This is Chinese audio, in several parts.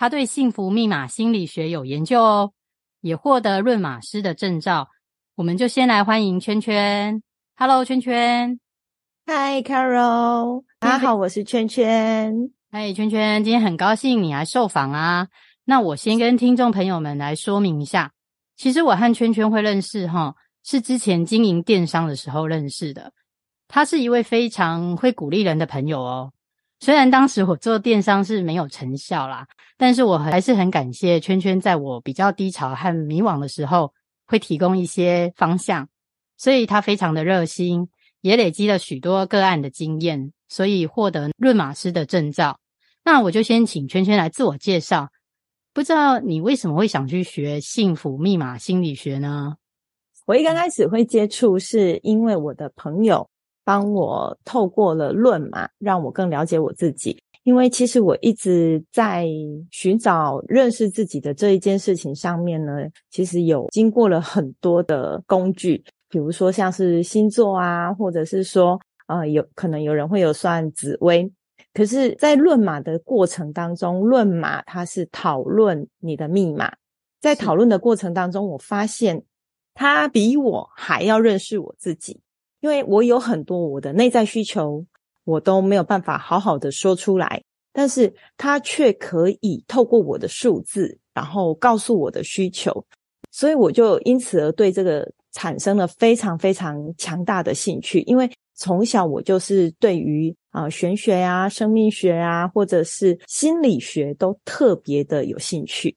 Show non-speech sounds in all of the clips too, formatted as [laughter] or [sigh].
他对幸福密码心理学有研究哦，也获得论码师的证照。我们就先来欢迎圈圈。Hello，圈圈。Hi，Carol。大家好，我是圈圈。嗨，圈圈，今天很高兴你来受访啊。那我先跟听众朋友们来说明一下，其实我和圈圈会认识哈，是之前经营电商的时候认识的。他是一位非常会鼓励人的朋友哦。虽然当时我做电商是没有成效啦，但是我还是很感谢圈圈，在我比较低潮和迷惘的时候，会提供一些方向。所以他非常的热心，也累积了许多个案的经验，所以获得论码师的证照。那我就先请圈圈来自我介绍。不知道你为什么会想去学幸福密码心理学呢？我一刚开始会接触，是因为我的朋友。帮我透过了论嘛，让我更了解我自己。因为其实我一直在寻找认识自己的这一件事情上面呢，其实有经过了很多的工具，比如说像是星座啊，或者是说，呃，有可能有人会有算紫微。可是，在论码的过程当中，论码它是讨论你的密码，在讨论的过程当中，我发现他比我还要认识我自己。因为我有很多我的内在需求，我都没有办法好好的说出来，但是他却可以透过我的数字，然后告诉我的需求，所以我就因此而对这个产生了非常非常强大的兴趣。因为从小我就是对于啊、玄学啊、生命学啊，或者是心理学都特别的有兴趣。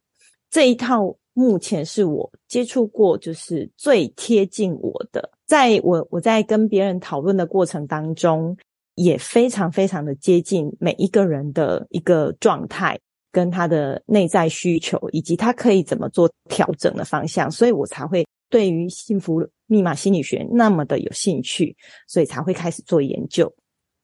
这一套目前是我接触过就是最贴近我的。在我我在跟别人讨论的过程当中，也非常非常的接近每一个人的一个状态，跟他的内在需求，以及他可以怎么做调整的方向，所以我才会对于幸福密码心理学那么的有兴趣，所以才会开始做研究。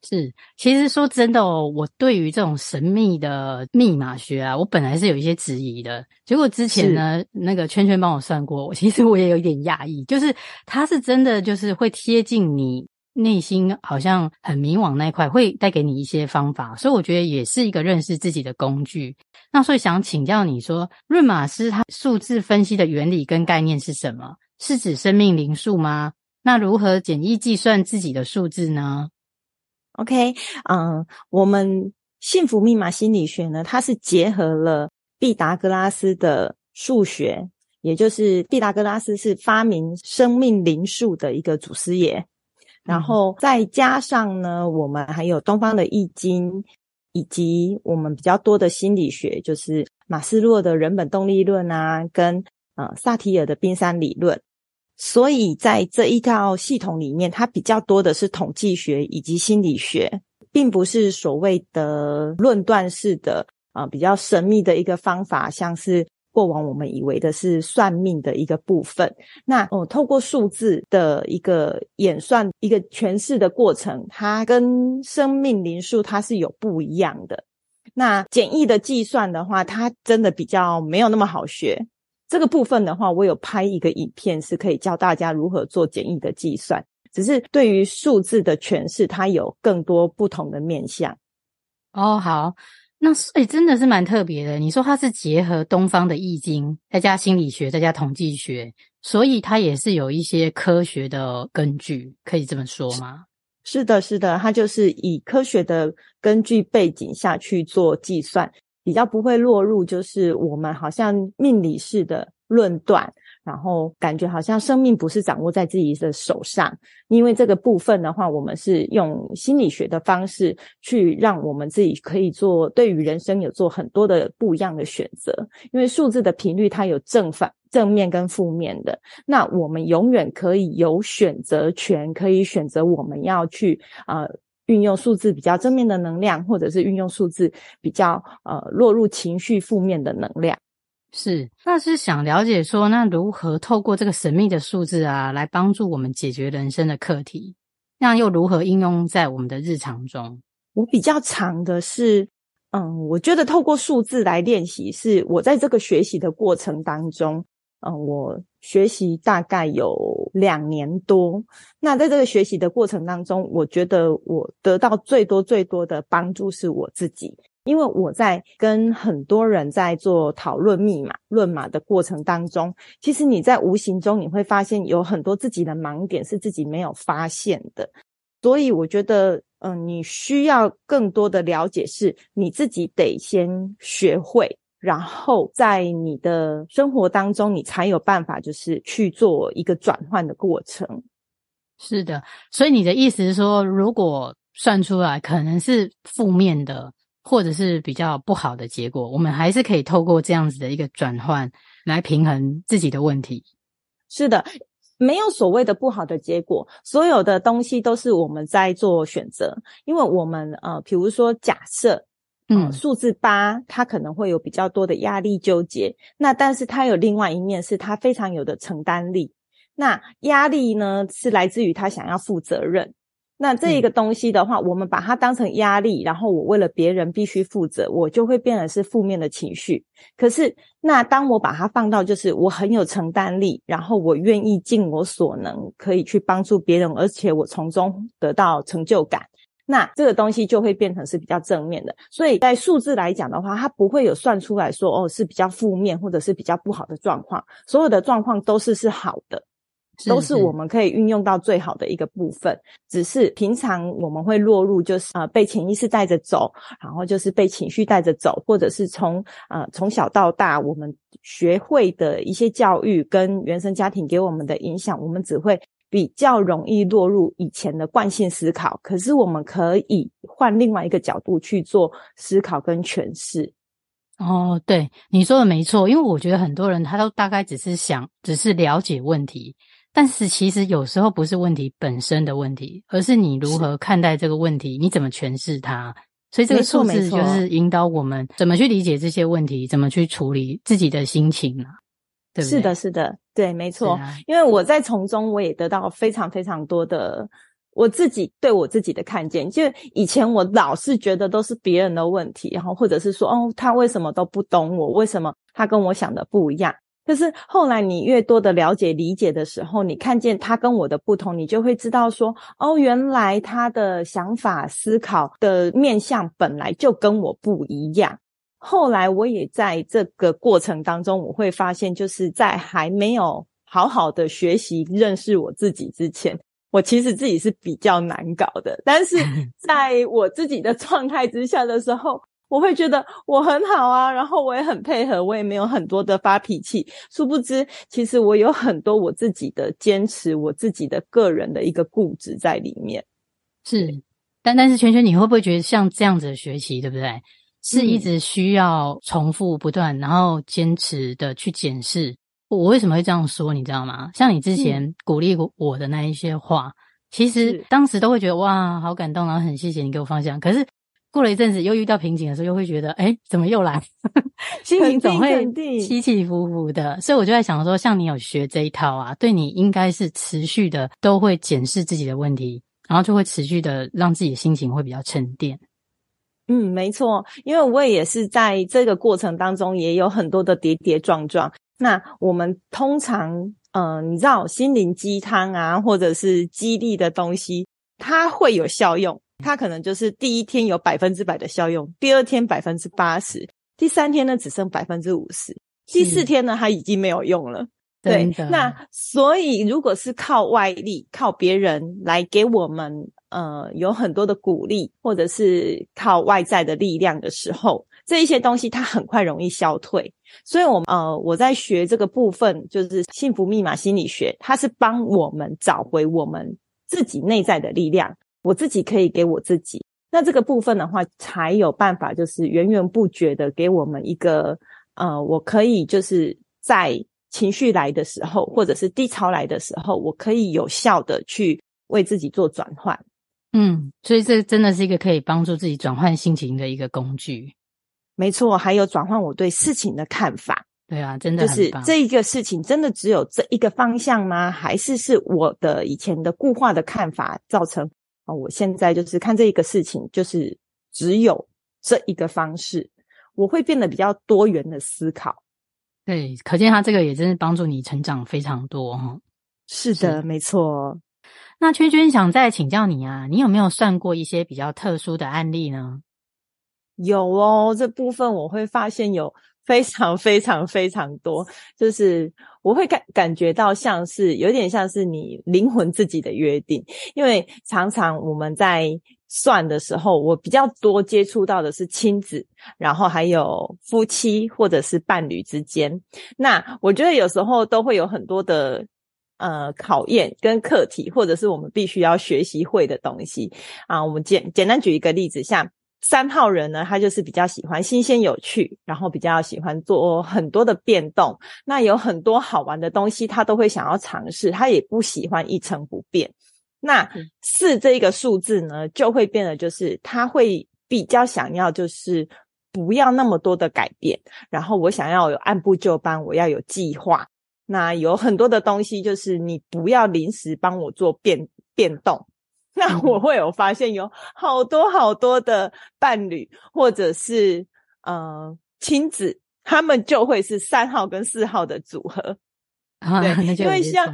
是，其实说真的哦，我对于这种神秘的密码学啊，我本来是有一些质疑的。结果之前呢，那个圈圈帮我算过，我其实我也有一点讶异，就是它是真的，就是会贴近你内心，好像很迷惘那一块，会带给你一些方法。所以我觉得也是一个认识自己的工具。那所以想请教你说，论码师它数字分析的原理跟概念是什么？是指生命灵数吗？那如何简易计算自己的数字呢？OK，嗯，我们幸福密码心理学呢，它是结合了毕达哥拉斯的数学，也就是毕达哥拉斯是发明生命灵数的一个祖师爷，然后再加上呢，我们还有东方的易经，以及我们比较多的心理学，就是马斯洛的人本动力论啊，跟呃萨提尔的冰山理论。所以在这一套系统里面，它比较多的是统计学以及心理学，并不是所谓的论断式的啊、比较神秘的一个方法，像是过往我们以为的是算命的一个部分。那哦、透过数字的一个演算、一个诠释的过程，它跟生命灵数它是有不一样的。那简易的计算的话，它真的比较没有那么好学。这个部分的话，我有拍一个影片，是可以教大家如何做简易的计算。只是对于数字的诠释，它有更多不同的面向。哦，好，那诶真的是蛮特别的。你说它是结合东方的易经，再加心理学，再加统计学，所以它也是有一些科学的根据，可以这么说吗？是的，是的，它就是以科学的根据背景下去做计算。比较不会落入，就是我们好像命理式的论断，然后感觉好像生命不是掌握在自己的手上。因为这个部分的话，我们是用心理学的方式去让我们自己可以做，对于人生有做很多的不一样的选择。因为数字的频率它有正反、正面跟负面的，那我们永远可以有选择权，可以选择我们要去呃运用数字比较正面的能量，或者是运用数字比较呃落入情绪负面的能量。是，那是想了解说，那如何透过这个神秘的数字啊，来帮助我们解决人生的课题？那又如何应用在我们的日常中？我比较长的是，嗯，我觉得透过数字来练习，是我在这个学习的过程当中，嗯，我学习大概有两年多。那在这个学习的过程当中，我觉得我得到最多最多的帮助是我自己。因为我在跟很多人在做讨论密码、论码的过程当中，其实你在无形中你会发现有很多自己的盲点是自己没有发现的，所以我觉得，嗯，你需要更多的了解，是你自己得先学会，然后在你的生活当中，你才有办法就是去做一个转换的过程。是的，所以你的意思是说，如果算出来可能是负面的。或者是比较不好的结果，我们还是可以透过这样子的一个转换来平衡自己的问题。是的，没有所谓的不好的结果，所有的东西都是我们在做选择。因为我们呃，比如说假设，呃、嗯，数字八，他可能会有比较多的压力纠结，那但是他有另外一面，是他非常有的承担力。那压力呢，是来自于他想要负责任。那这一个东西的话，嗯，我们把它当成压力，然后我为了别人必须负责，我就会变得是负面的情绪。可是，那当我把它放到就是我很有承担力，然后我愿意尽我所能，可以去帮助别人，而且我从中得到成就感，那这个东西就会变成是比较正面的。所以在数字来讲的话，它不会有算出来说哦是比较负面或者是比较不好的状况，所有的状况都是是好的。都是我们可以运用到最好的一个部分，只是平常我们会落入就是呃被潜意识带着走，然后就是被情绪带着走，或者是从呃从小到大我们学会的一些教育跟原生家庭给我们的影响，我们只会比较容易落入以前的惯性思考。可是我们可以换另外一个角度去做思考跟诠释。哦，对，你说的没错，因为我觉得很多人他都大概只是想，只是了解问题。但是其实有时候不是问题本身的问题，而是你如何看待这个问题，你怎么诠释它。所以这个数字就是引导我们怎么去理解这些问题，怎么去处理自己的心情啊，对不对？是的，是的，对，没错。啊、因为我在从中我也得到非常非常多的我自己对我自己的看见。就以前我老是觉得都是别人的问题，然后或者是说哦，他为什么都不懂我？为什么他跟我想的不一样？可是后来你越多的了解理解的时候，你看见他跟我的不同，你就会知道说，哦，原来他的想法思考的面向本来就跟我不一样。后来我也在这个过程当中，我会发现，就是在还没有好好的学习认识我自己之前，我其实自己是比较难搞的。但是 [laughs] 在我自己的状态之下的时候，我会觉得我很好啊，然后我也很配合，我也没有很多的发脾气。殊不知，其实我有很多我自己的坚持，我自己的个人的一个固执在里面。是，但但是圈圈，你会不会觉得像这样子的学习，对不对？是一直需要重复不断，然后坚持的去检视。我为什么会这样说？你知道吗？像你之前鼓励我的那一些话，其实当时都会觉得哇，好感动，然后很谢谢你给我方向。可是。过了一阵子，又遇到瓶颈的时候，又会觉得，哎，怎么又来？[laughs] 心情总会起起伏伏的。所以我就在想说，像你有学这一套啊，对你应该是持续的，都会检视自己的问题，然后就会持续的让自己的心情会比较沉淀。嗯，没错，因为我也是在这个过程当中，也有很多的跌跌撞撞。那我们通常，嗯、呃，你知道，心灵鸡汤啊，或者是激励的东西，它会有效用。它可能就是第一天有百分之百的效用，第二天百分之八十，第三天呢只剩百分之五十，第四天呢它已经没有用了。对，那所以如果是靠外力、靠别人来给我们呃有很多的鼓励，或者是靠外在的力量的时候，这一些东西它很快容易消退。所以我，呃我在学这个部分，就是幸福密码心理学，它是帮我们找回我们自己内在的力量。我自己可以给我自己，那这个部分的话，才有办法，就是源源不绝的给我们一个，呃，我可以就是在情绪来的时候，或者是低潮来的时候，我可以有效的去为自己做转换。嗯，所以这真的是一个可以帮助自己转换心情的一个工具。没错，还有转换我对事情的看法。对啊，真的就是这一个事情，真的只有这一个方向吗？还是是我的以前的固化的看法造成啊？我现在就是看这一个事情，就是只有这一个方式，我会变得比较多元的思考。对，可见他这个也真是帮助你成长非常多哈。是的，是没错。那圈圈想再请教你啊，你有没有算过一些比较特殊的案例呢？有哦，这部分我会发现有非常非常非常多，就是我会感感觉到像是有点像是你灵魂自己的约定，因为常常我们在算的时候，我比较多接触到的是亲子，然后还有夫妻或者是伴侣之间，那我觉得有时候都会有很多的。呃，考验跟课题，或者是我们必须要学习会的东西啊。我们简简单举一个例子，像三号人呢，他就是比较喜欢新鲜有趣，然后比较喜欢做很多的变动。那有很多好玩的东西，他都会想要尝试，他也不喜欢一成不变。那四这个数字呢，就会变得就是他会比较想要就是不要那么多的改变，然后我想要有按部就班，我要有计划。那有很多的东西，就是你不要临时帮我做变变动。那我会有发现，有好多好多的伴侣或者是呃亲子，他们就会是三号跟四号的组合。[laughs] 啊，对，因为像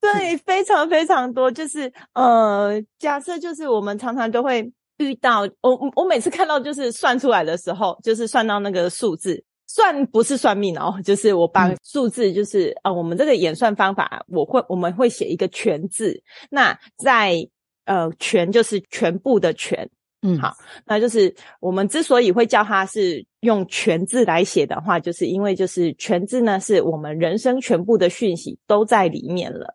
对非常非常多，就是呃，假设就是我们常常都会遇到，我我每次看到就是算出来的时候，就是算到那个数字。算不是算命哦，就是我把数字，就是、嗯、呃，我们这个演算方法，我会我们会写一个全字，那在呃全就是全部的全，嗯，好，那就是我们之所以会叫它是用全字来写的话，就是因为就是全字呢，是我们人生全部的讯息都在里面了，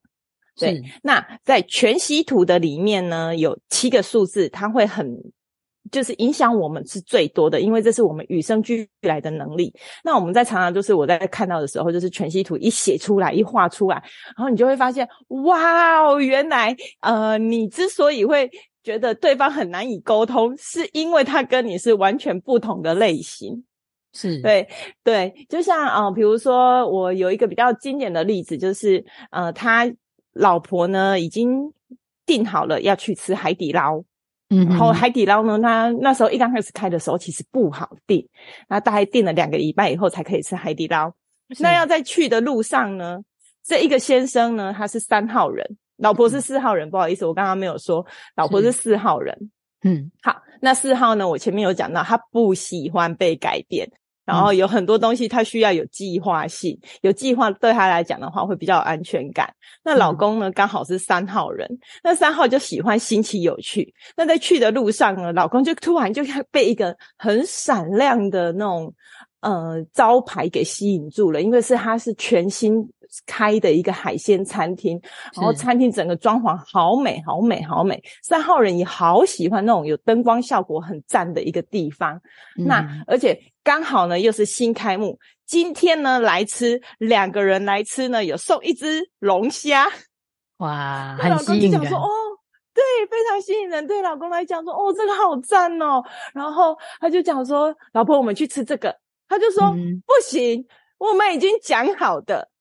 对。那在全息图的里面呢，有七个数字，它会很。就是影响我们是最多的，因为这是我们与生俱来的能力。那我们在常常就是我在看到的时候，就是全息图一写出来，一画出来，然后你就会发现，哇哦，原来呃，你之所以会觉得对方很难以沟通，是因为他跟你是完全不同的类型。是，对对，就像呃，比如说我有一个比较经典的例子，就是呃，他老婆呢已经订好了要去吃海底捞。嗯，然后海底捞呢，它那时候一刚开始开的时候，其实不好订，那大概订了两个礼拜以后才可以吃海底捞。那要在去的路上呢，这一个先生呢，他是三号人，老婆是四号人，嗯、不好意思，我刚刚没有说，老婆是四号人。嗯，好，那四号呢，我前面有讲到，他不喜欢被改变。然后有很多东西，他需要有计划性，有计划对他来讲的话会比较有安全感。那老公呢，刚好是三号人，那三号就喜欢新奇有趣。那在去的路上呢，老公就突然就被一个很闪亮的那种呃招牌给吸引住了，因为是他是全新开的一个海鲜餐厅，然后餐厅整个装潢好美，好美，好美。三号人也好喜欢那种有灯光效果很赞的一个地方。嗯、那而且。刚好呢，又是新开幕。今天呢，来吃两个人来吃呢，有送一只龙虾。哇，[laughs] 很吸引人。说哦，对，非常吸引人。对老公来讲说，哦，这个好赞哦。然后他就讲说，老婆，我们去吃这个。他就说，嗯、不行，我们已经讲好的，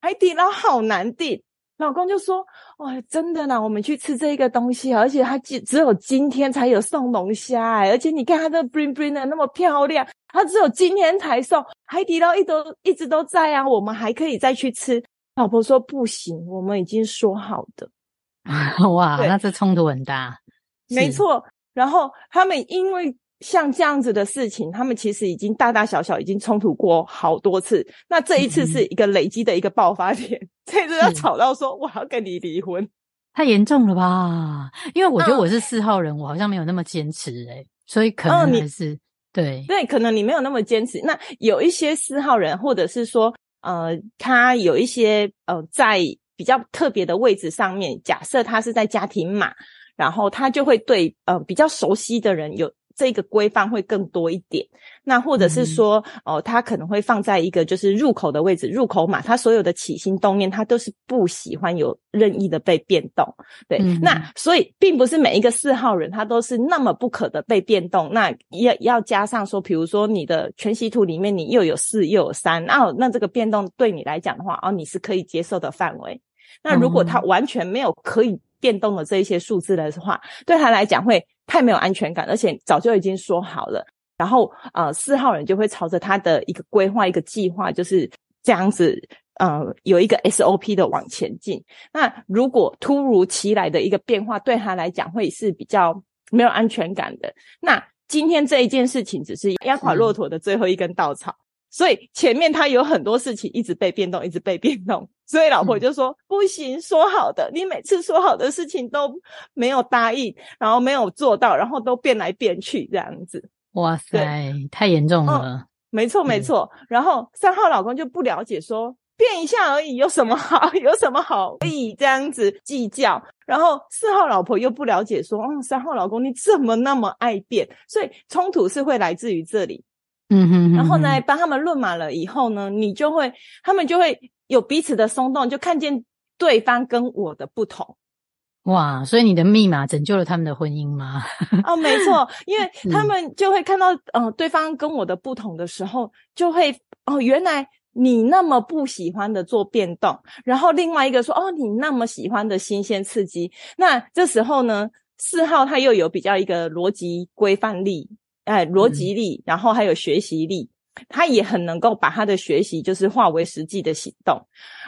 海底捞好难订。老公就说：“哇，真的呢，我们去吃这个东西，而且他只只有今天才有送龙虾，哎，而且你看它这 bling bling 的那么漂亮，它只有今天才送。海底捞一都一直都在啊，我们还可以再去吃。”老婆说：“不行，我们已经说好的。[laughs] ”哇，那这冲突很大。没错，然后他们因为。像这样子的事情，他们其实已经大大小小已经冲突过好多次。那这一次是一个累积的一个爆发点，嗯、[laughs] 这一次要吵到说我要跟你离婚，太严重了吧？因为我觉得我是四号人，嗯、我好像没有那么坚持诶、欸、所以可能还是、嗯、对对，可能你没有那么坚持。那有一些四号人，或者是说呃，他有一些呃，在比较特别的位置上面，假设他是在家庭码，然后他就会对呃比较熟悉的人有。这个规范会更多一点。那或者是说，哦、呃，他可能会放在一个就是入口的位置，入口码，他所有的起心动念，他都是不喜欢有任意的被变动。对，嗯、那所以并不是每一个四号人他都是那么不可的被变动。那要要加上说，比如说你的全息图里面你又有四又有三，哦，那这个变动对你来讲的话，哦，你是可以接受的范围。那如果他完全没有可以变动的这一些数字的话，对他来讲会太没有安全感，而且早就已经说好了。然后，呃，四号人就会朝着他的一个规划、一个计划，就是这样子，呃，有一个 SOP 的往前进。那如果突如其来的一个变化，对他来讲会是比较没有安全感的。那今天这一件事情只是压垮骆驼的最后一根稻草。所以前面他有很多事情一直被变动，一直被变动，[laughs] 所以老婆就说：“嗯、不行，说好的，你每次说好的事情都没有答应，然后没有做到，然后都变来变去这样子。”哇塞，太严重了。嗯、没错没错。嗯、然后三号老公就不了解说，说变一下而已，有什么好？[laughs] 有什么好可以这样子计较？然后四号老婆又不了解说，说嗯，三号老公你怎么那么爱变？所以冲突是会来自于这里。嗯哼，哼，然后呢，帮他们论码了以后呢，你就会，他们就会有彼此的松动，就看见对方跟我的不同。哇，所以你的密码拯救了他们的婚姻吗？[laughs] 哦，没错，因为他们就会看到，嗯、呃，对方跟我的不同的时候，就会，哦，原来你那么不喜欢的做变动，然后另外一个说，哦，你那么喜欢的新鲜刺激，那这时候呢，四号他又有比较一个逻辑规范力。哎，逻辑力，然后还有学习力，他也很能够把他的学习就是化为实际的行动。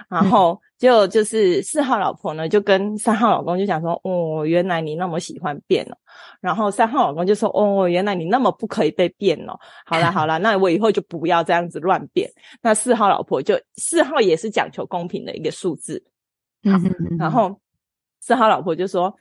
然后就就是四号老婆呢，就跟三号老公就讲说：“哦，原来你那么喜欢变哦。”然后三号老公就说：“哦，原来你那么不可以被变哦。”好啦好啦，那我以后就不要这样子乱变。那四号老婆就四号也是讲求公平的一个数字。好，然后四号老婆就说：“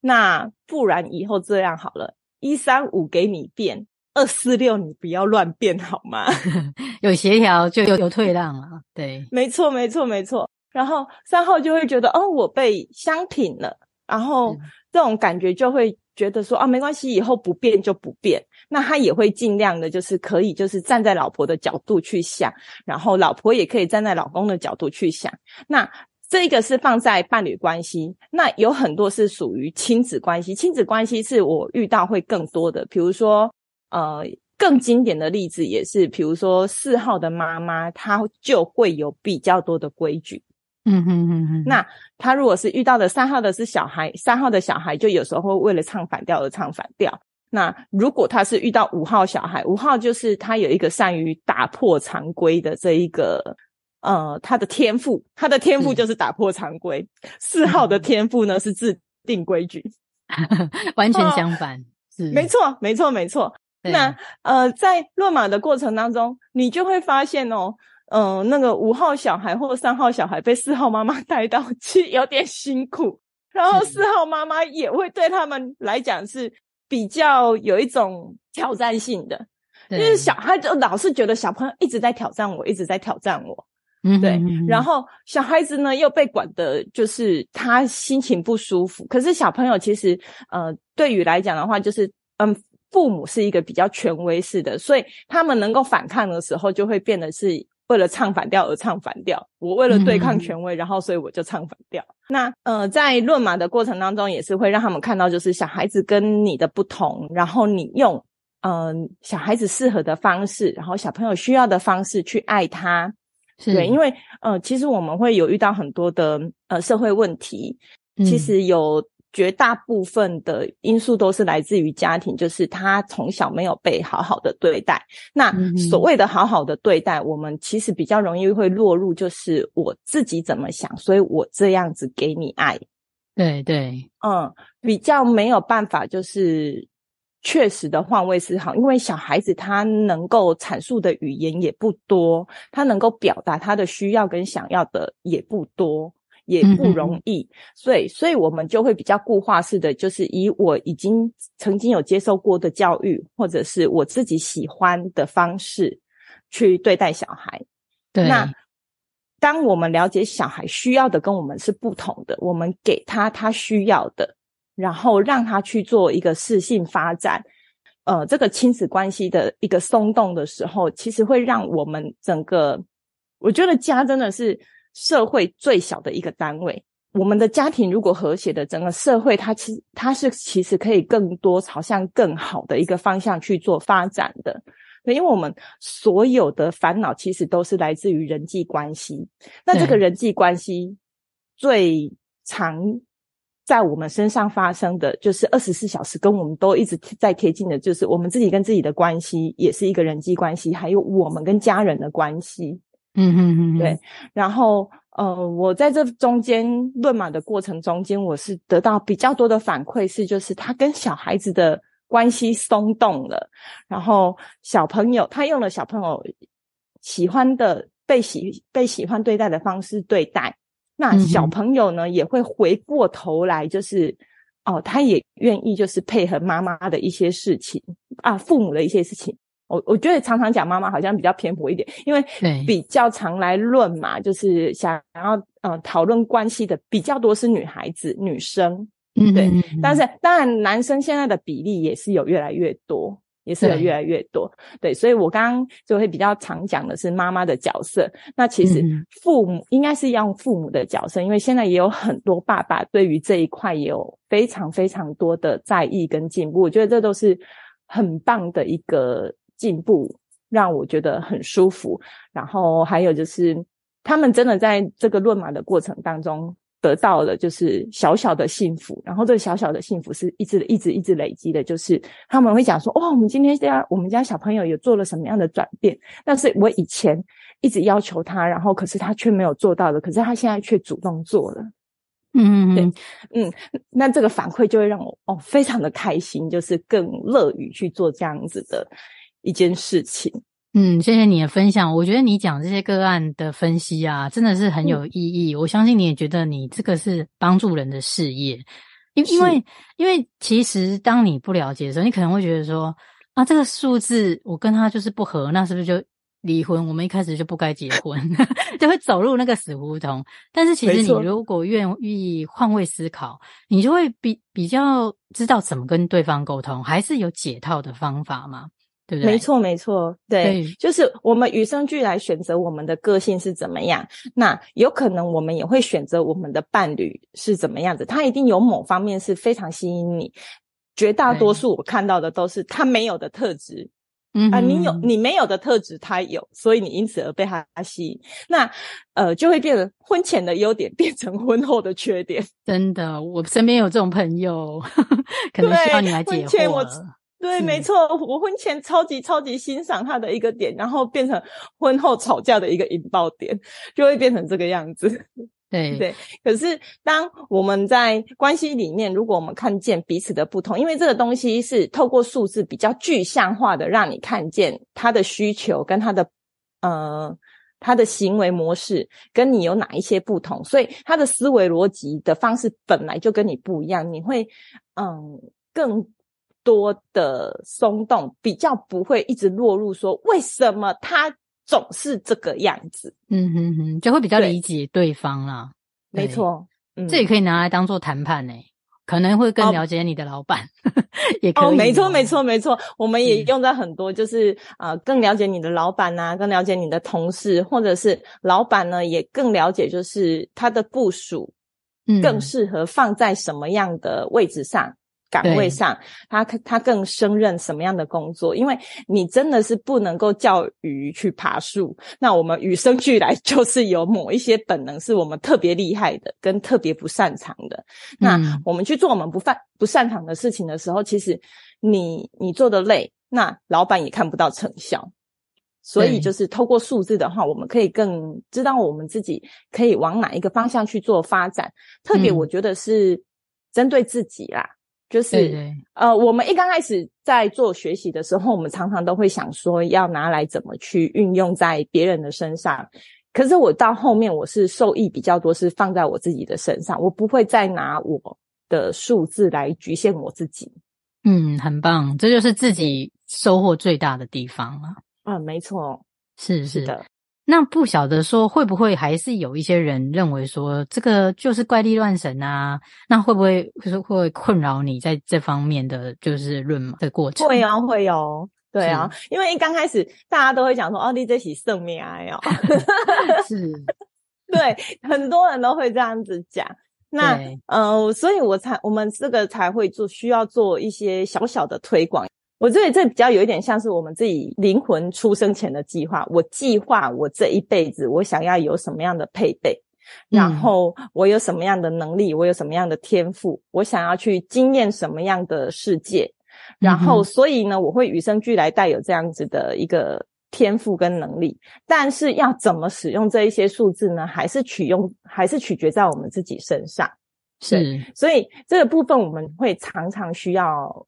那不然以后这样好了。”一三五给你变，二四六你不要乱变好吗？[laughs] 有协调就有有退让了，对，没错没错没错。然后三号就会觉得哦，我被相挺了，然后这种感觉就会觉得说啊，没关系，以后不变就不变。那他也会尽量的，就是可以就是站在老婆的角度去想，然后老婆也可以站在老公的角度去想。那。这一个是放在伴侣关系，那有很多是属于亲子关系。亲子关系是我遇到会更多的，比如说，呃，更经典的例子也是，比如说四号的妈妈，她就会有比较多的规矩。嗯哼哼哼。那她如果是遇到的三号的是小孩，三号的小孩就有时候会为了唱反调而唱反调。那如果他是遇到五号小孩，五号就是他有一个善于打破常规的这一个。呃，他的天赋，他的天赋就是打破常规。四、嗯、号的天赋呢是制定规矩，[laughs] 完全相反。哦、是，[laughs] 没错，没错，没错。那呃，在论马的过程当中，你就会发现哦，嗯、呃，那个五号小孩或者三号小孩被四号妈妈 [laughs] 带到，其实有点辛苦。然后四号妈妈也会对他们来讲是比较有一种挑战性的，对就是小孩就老是觉得小朋友一直在挑战我，一直在挑战我。嗯，对，然后小孩子呢又被管的，就是他心情不舒服。可是小朋友其实，呃，对于来讲的话，就是嗯，父母是一个比较权威式的，所以他们能够反抗的时候，就会变得是为了唱反调而唱反调。我为了对抗权威，然后所以我就唱反调。那呃，在论码的过程当中，也是会让他们看到，就是小孩子跟你的不同，然后你用嗯、呃、小孩子适合的方式，然后小朋友需要的方式去爱他。是对，因为呃，其实我们会有遇到很多的呃社会问题，嗯、其实有绝大部分的因素都是来自于家庭，就是他从小没有被好好的对待。那所谓的好好的对待，嗯、我们其实比较容易会落入就是我自己怎么想，所以我这样子给你爱。对对，嗯，比较没有办法就是。确实的换位思考，因为小孩子他能够阐述的语言也不多，他能够表达他的需要跟想要的也不多，也不容易，嗯、所以，所以我们就会比较固化式的，就是以我已经曾经有接受过的教育，或者是我自己喜欢的方式去对待小孩。对，那当我们了解小孩需要的跟我们是不同的，我们给他他需要的。然后让他去做一个适性发展，呃这个亲子关系的一个松动的时候，其实会让我们整个，我觉得家真的是社会最小的一个单位。我们的家庭如果和谐的，整个社会它其它是其实可以更多朝向更好的一个方向去做发展的。因为我们所有的烦恼其实都是来自于人际关系。那这个人际关系最常在我们身上发生的，就是二十四小时跟我们都一直在贴近的，就是我们自己跟自己的关系，也是一个人际关系，还有我们跟家人的关系。嗯哼哼哼，对。然后，呃，我在这中间论马的过程中间，我是得到比较多的反馈，是就是他跟小孩子的关系松动了，然后小朋友他用了小朋友喜欢的被喜被喜欢对待的方式对待，那小朋友呢、嗯、也会回过头来，就是哦，他也愿意就是配合妈妈的一些事情啊，父母的一些事情。我我觉得常常讲妈妈好像比较偏颇一点，因为比较常来论嘛，就是想要呃讨论关系的比较多是女孩子女生，嗯，对。但是当然男生现在的比例也是有越来越多，也是有越来越多，对。对，所以我刚刚就会比较常讲的是妈妈的角色。那其实父母应该是要用父母的角色，因为现在也有很多爸爸对于这一块也有非常非常多的在意跟进步。我觉得这都是很棒的一个。进步让我觉得很舒服，然后还有就是他们真的在这个论马的过程当中得到了就是小小的幸福，然后这个小小的幸福是一直一直一直累积的，就是他们会讲说，哦，我们今天家我们家小朋友有做了什么样的转变，但是我以前一直要求他，然后可是他却没有做到的，可是他现在却主动做了。嗯嗯对，嗯，那这个反馈就会让我哦非常的开心，就是更乐于去做这样子的。一件事情，嗯，谢谢你的分享。我觉得你讲这些个案的分析啊，真的是很有意义。嗯、我相信你也觉得你这个是帮助人的事业，因因为因为其实当你不了解的时候，你可能会觉得说啊，这个数字我跟他就是不合，那是不是就离婚？我们一开始就不该结婚，[laughs] 就会走入那个死胡同。但是其实你如果愿意换位思考，你就会比比较知道怎么跟对方沟通，还是有解套的方法嘛。对不对？没错，没错，对，对，就是我们与生俱来选择我们的个性是怎么样，那有可能我们也会选择我们的伴侣是怎么样子，他一定有某方面是非常吸引你。绝大多数我看到的都是他没有的特质，嗯啊，你有你没有的特质，他有，所以你因此而被他吸引，那呃就会变成婚前的优点 [laughs] 变成婚后的缺点。真的，我身边有这种朋友，[laughs] 可能需要你来解惑了。对，没错，我婚前超级超级欣赏他的一个点，然后变成婚后吵架的一个引爆点，就会变成这个样子。[laughs] 对对，可是当我们在关系里面，如果我们看见彼此的不同，因为这个东西是透过数字比较具象化的，让你看见他的需求跟他的呃他的行为模式跟你有哪一些不同，所以他的思维逻辑的方式本来就跟你不一样，你会嗯更。多的松动，比较不会一直落入说为什么他总是这个样子，嗯哼哼，就会比较理解对方啦。没错，嗯，这也可以拿来当做谈判呢，可能会更了解你的老板，哦、也可以。哦，没错，没错，没错，我们也用在很多，就是啊、呃，更了解你的老板呐、啊，更了解你的同事，或者是老板呢，也更了解就是他的部署，嗯，更适合放在什么样的位置上。岗位上，他他更胜任什么样的工作？因为你真的是不能够叫鱼去爬树。那我们与生俱来 [laughs] 就是有某一些本能，是我们特别厉害的，跟特别不擅长的。那我们去做我们不擅不擅长的事情的时候，其实你你做的累，那老板也看不到成效。所以就是透过数字的话，我们可以更知道我们自己可以往哪一个方向去做发展。特别我觉得是针对自己啦。就是呃，我们一刚开始在做学习的时候，我们常常都会想说要拿来怎么去运用在别人的身上。可是我到后面，我是受益比较多，是放在我自己的身上，我不会再拿我的数字来局限我自己。嗯，很棒，这就是自己收获最大的地方了。嗯，没错，是是的。那不晓得说会不会还是有一些人认为说这个就是怪力乱神啊？那会不会会会困扰你在这方面的就是论马的过程？会哦，会哦，对啊，因为一刚开始大家都会讲说哦，你这是圣命哦 [laughs] [laughs] 是，对，很多人都会这样子讲。那对呃，所以我才我们这个才会做，需要做一些小小的推广。我觉得这比较有一点像是我们自己灵魂出生前的计划。我计划我这一辈子，我想要有什么样的配备，然后我有什么样的能力，我有什么样的天赋，我想要去经验什么样的世界。然后，所以呢，我会与生俱来带有这样子的一个天赋跟能力。但是要怎么使用这一些数字呢？还是取用，还是取决在我们自己身上。是，所以这个部分我们会常常需要。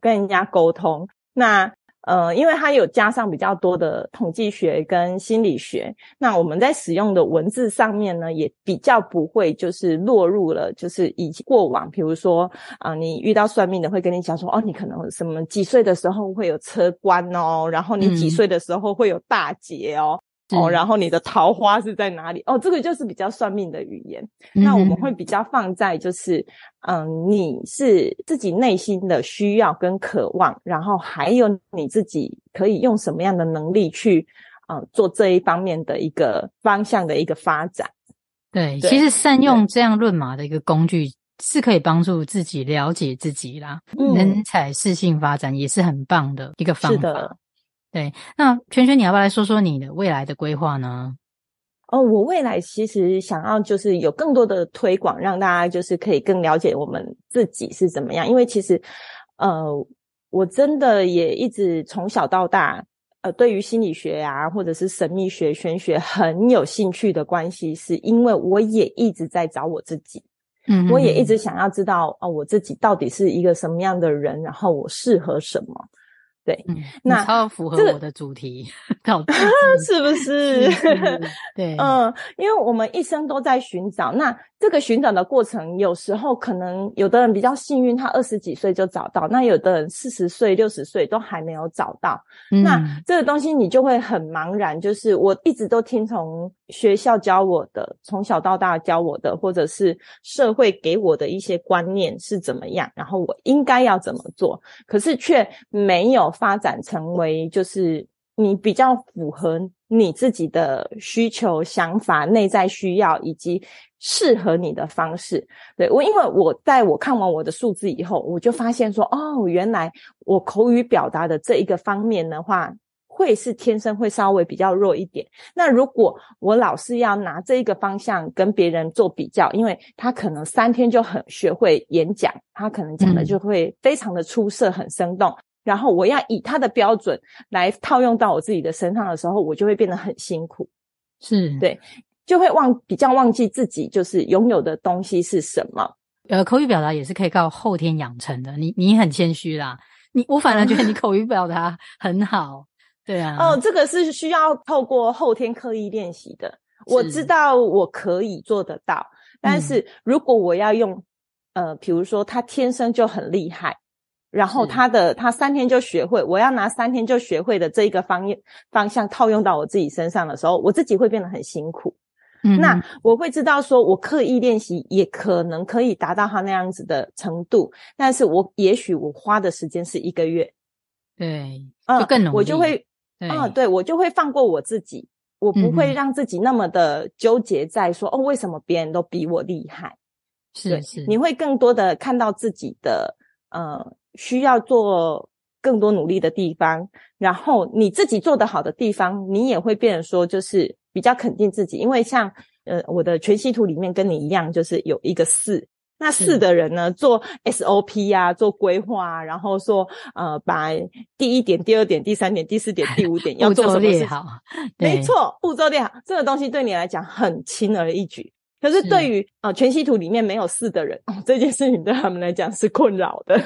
跟人家沟通，那呃，因为它有加上比较多的统计学跟心理学，那我们在使用的文字上面呢，也比较不会就是落入了就是以过往，比如说啊、呃，你遇到算命的会跟你讲说，哦，你可能什么几岁的时候会有车关哦，然后你几岁的时候会有大劫哦。嗯哦，然后你的桃花是在哪里？哦，这个就是比较算命的语言。嗯、那我们会比较放在就是，嗯，你是自己内心的需要跟渴望，然后还有你自己可以用什么样的能力去，嗯，做这一方面的一个方向的一个发展。对，对其实善用这样论马的一个工具，是可以帮助自己了解自己啦，嗯、人才适性发展也是很棒的一个方法。是的。对，那圈圈，你要不要来说说你的未来的规划呢？哦，我未来其实想要就是有更多的推广，让大家就是可以更了解我们自己是怎么样。因为其实，呃，我真的也一直从小到大，呃，对于心理学啊，或者是神秘学、玄学很有兴趣的关系，是因为我也一直在找我自己。嗯我也一直想要知道，哦，我自己到底是一个什么样的人，然后我适合什么。对，嗯，那超符合我的主题，这个、是不是 [laughs] 对，嗯，因为我们一生都在寻找那。这个寻找的过程，有时候可能有的人比较幸运，他二十几岁就找到；那有的人四十岁、六十岁都还没有找到。嗯、那这个东西你就会很茫然。就是我一直都听从学校教我的，从小到大教我的，或者是社会给我的一些观念是怎么样，然后我应该要怎么做，可是却没有发展成为就是你比较符合你自己的需求、想法、内在需要以及。适合你的方式，对，我，因为我在我看完我的数字以后，我就发现说，哦，原来我口语表达的这一个方面的话，会是天生会稍微比较弱一点。那如果我老是要拿这一个方向跟别人做比较，因为他可能三天就很学会演讲，他可能讲的就会非常的出色，很生动。嗯、然后我要以他的标准来套用到我自己的身上的时候，我就会变得很辛苦。是，对。就会忘比较忘记自己就是拥有的东西是什么。呃，口语表达也是可以靠后天养成的。你你很谦虚啦，你我反而觉得你口语表达 [laughs] 很好。对啊。哦，这个是需要透过后天刻意练习的。我知道我可以做得到，但是如果我要用，嗯、呃，比如说他天生就很厉害，然后他的他三天就学会，我要拿三天就学会的这一个方方向套用到我自己身上的时候，我自己会变得很辛苦。嗯，那我会知道，说我刻意练习也可能可以达到他那样子的程度，但是我也许我花的时间是一个月，对，就更努力，嗯，我就会，对啊，对，我就会放过我自己，我不会让自己那么的纠结在说，嗯、哦，为什么别人都比我厉害？是是，你会更多的看到自己的，呃，需要做更多努力的地方，然后你自己做得好的地方，你也会变得说就是。比较肯定自己，因为像呃我的全息图里面跟你一样，就是有一个四，那四的人呢，做 SOP 啊，做规划啊，然后说呃把第一点、第二点、第三点、第四点、第五点要 [laughs] 做什么事好，没错，步骤列好，这个东西对你来讲很轻而易举。可是对于啊全息图里面没有四的人，哦，这件事情对他们来讲是困扰的。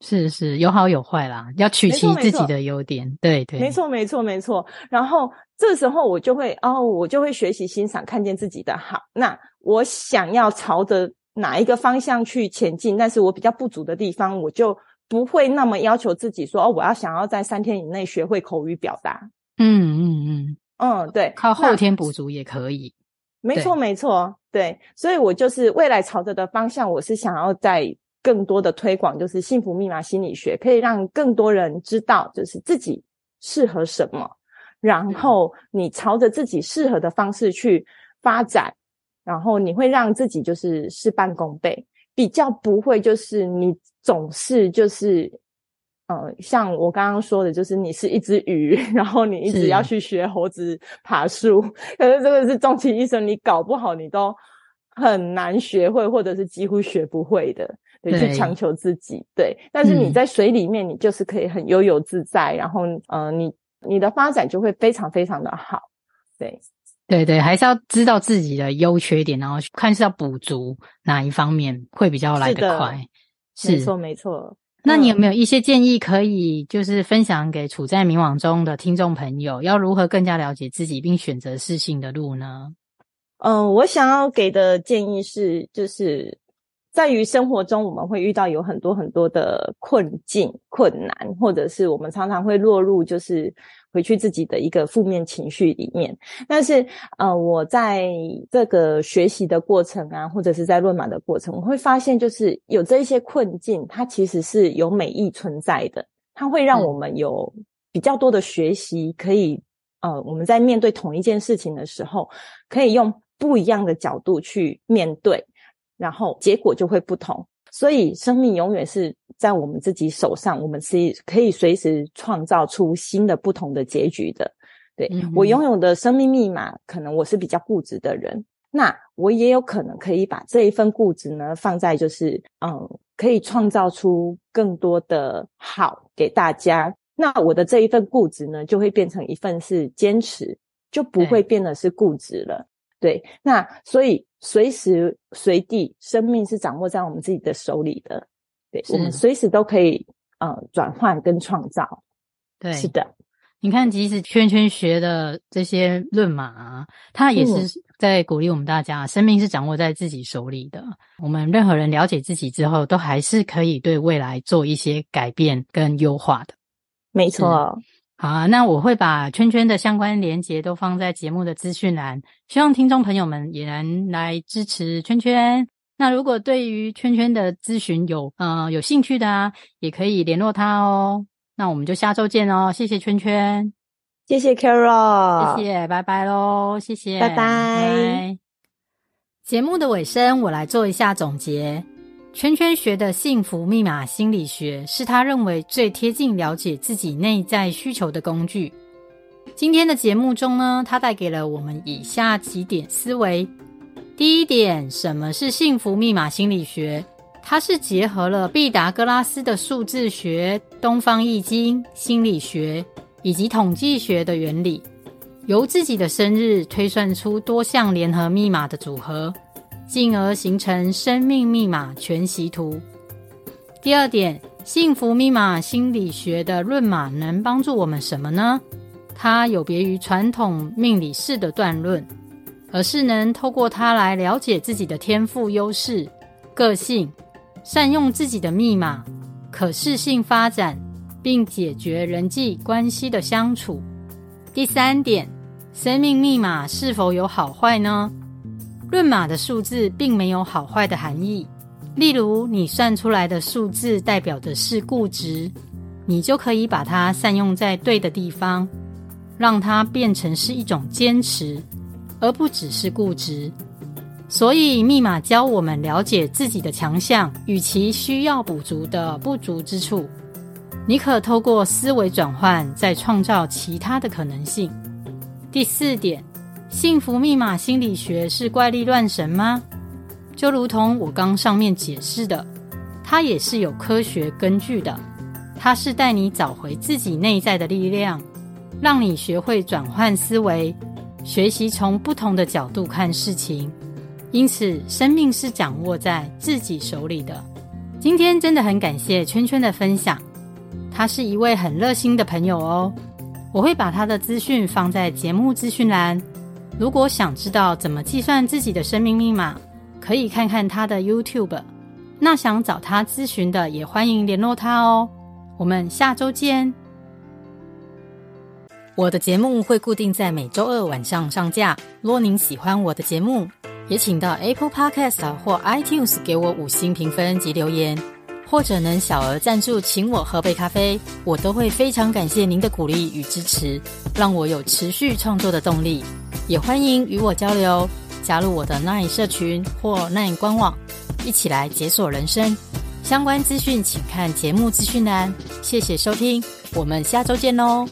是是，有好有坏啦，要取其自己的优点，对对，没错没错没错。然后这时候我就会哦，我就会学习欣赏，看见自己的好。那我想要朝着哪一个方向去前进，但是我比较不足的地方，我就不会那么要求自己说哦，我要想要在三天以内学会口语表达。嗯嗯嗯，嗯，对，靠后天补足也可以。没错，没错，对，所以我就是未来朝着的方向，我是想要在更多的推广，就是幸福密码心理学，可以让更多人知道，就是自己适合什么，然后你朝着自己适合的方式去发展，然后你会让自己就是事半功倍，比较不会就是你总是就是。呃，像我刚刚说的，就是你是一只鱼，[laughs] 然后你一直要去学猴子爬树，[laughs] 可是这个是终其一生，你搞不好你都很难学会，或者是几乎学不会的。对，对去强求自己，对。但是你在水里面，你就是可以很悠游自在，嗯、然后呃，你你的发展就会非常非常的好。对，对对，还是要知道自己的优缺点，然后看是要补足哪一方面会比较来得快。是的，是没错，没错。那你有没有一些建议可以就是分享给处在迷惘中的听众朋友，要如何更加了解自己并选择适性的路呢？嗯，我想要给的建议是，就是。在于生活中，我们会遇到有很多很多的困境、困难，或者是我们常常会落入就是回去自己的一个负面情绪里面。但是，呃，我在这个学习的过程啊，或者是在论马的过程，我会发现，就是有这一些困境，它其实是有美意存在的。它会让我们有比较多的学习，可以呃，我们在面对同一件事情的时候，可以用不一样的角度去面对。然后结果就会不同，所以生命永远是在我们自己手上，我们是可以随时创造出新的不同的结局的。对，嗯。我拥有的生命密码，可能我是比较固执的人，那我也有可能可以把这一份固执呢放在就是嗯，可以创造出更多的好给大家。那我的这一份固执呢，就会变成一份是坚持，就不会变得是固执了。对，那所以随时随地，生命是掌握在我们自己的手里的。对，我们随时都可以呃转换跟创造。对，是的。你看，即使圈圈学的这些论码啊，它也是在鼓励我们大家，嗯、生命是掌握在自己手里的。我们任何人了解自己之后，都还是可以对未来做一些改变跟优化的。没错。好啊，那我会把圈圈的相关连结都放在节目的资讯栏，希望听众朋友们也能来支持圈圈。那如果对于圈圈的咨询有呃有兴趣的啊，也可以联络他哦。那我们就下周见哦，谢谢圈圈，谢谢 Carol，谢谢，拜拜喽，谢谢，拜拜。拜拜。节目的尾声，我来做一下总结。圈圈学的幸福密码心理学是他认为最贴近了解自己内在需求的工具。今天的节目中呢，他带给了我们以下几点思维：第一点，什么是幸福密码心理学？它是结合了毕达哥拉斯的数字学、东方易经、心理学以及统计学的原理，由自己的生日推算出多项联合密码的组合。进而形成生命密码全息图。第二点，幸福密码心理学的论码能帮助我们什么呢？它有别于传统命理式的断论，而是能透过它来了解自己的天赋优势、个性，善用自己的密码，可视性发展，并解决人际关系的相处。第三点，生命密码是否有好坏呢？论码的数字并没有好坏的含义。例如，你算出来的数字代表的是固执，你就可以把它善用在对的地方，让它变成是一种坚持，而不只是固执。所以，密码教我们了解自己的强项与其需要补足的不足之处。你可透过思维转换，再创造其他的可能性。第四点。幸福密码心理学是怪力乱神吗？就如同我刚上面解释的，它也是有科学根据的。它是带你找回自己内在的力量，让你学会转换思维，学习从不同的角度看事情。因此，生命是掌握在自己手里的。今天真的很感谢圈圈的分享，他是一位很热心的朋友哦。我会把他的资讯放在节目资讯栏。如果想知道怎么计算自己的生命密码，可以看看他的 YouTube。那想找他咨询的，也欢迎联络他哦。我们下周见。我的节目会固定在每周二晚上上架。若您喜欢我的节目，也请到 Apple Podcast 或 iTunes 给我五星评分及留言，或者能小额赞助请我喝杯咖啡，我都会非常感谢您的鼓励与支持，让我有持续创作的动力。也欢迎与我交流，加入我的 Nine 社群或 Nine 官网，一起来解锁人生。相关资讯请看节目资讯栏。谢谢收听，我们下周见喽。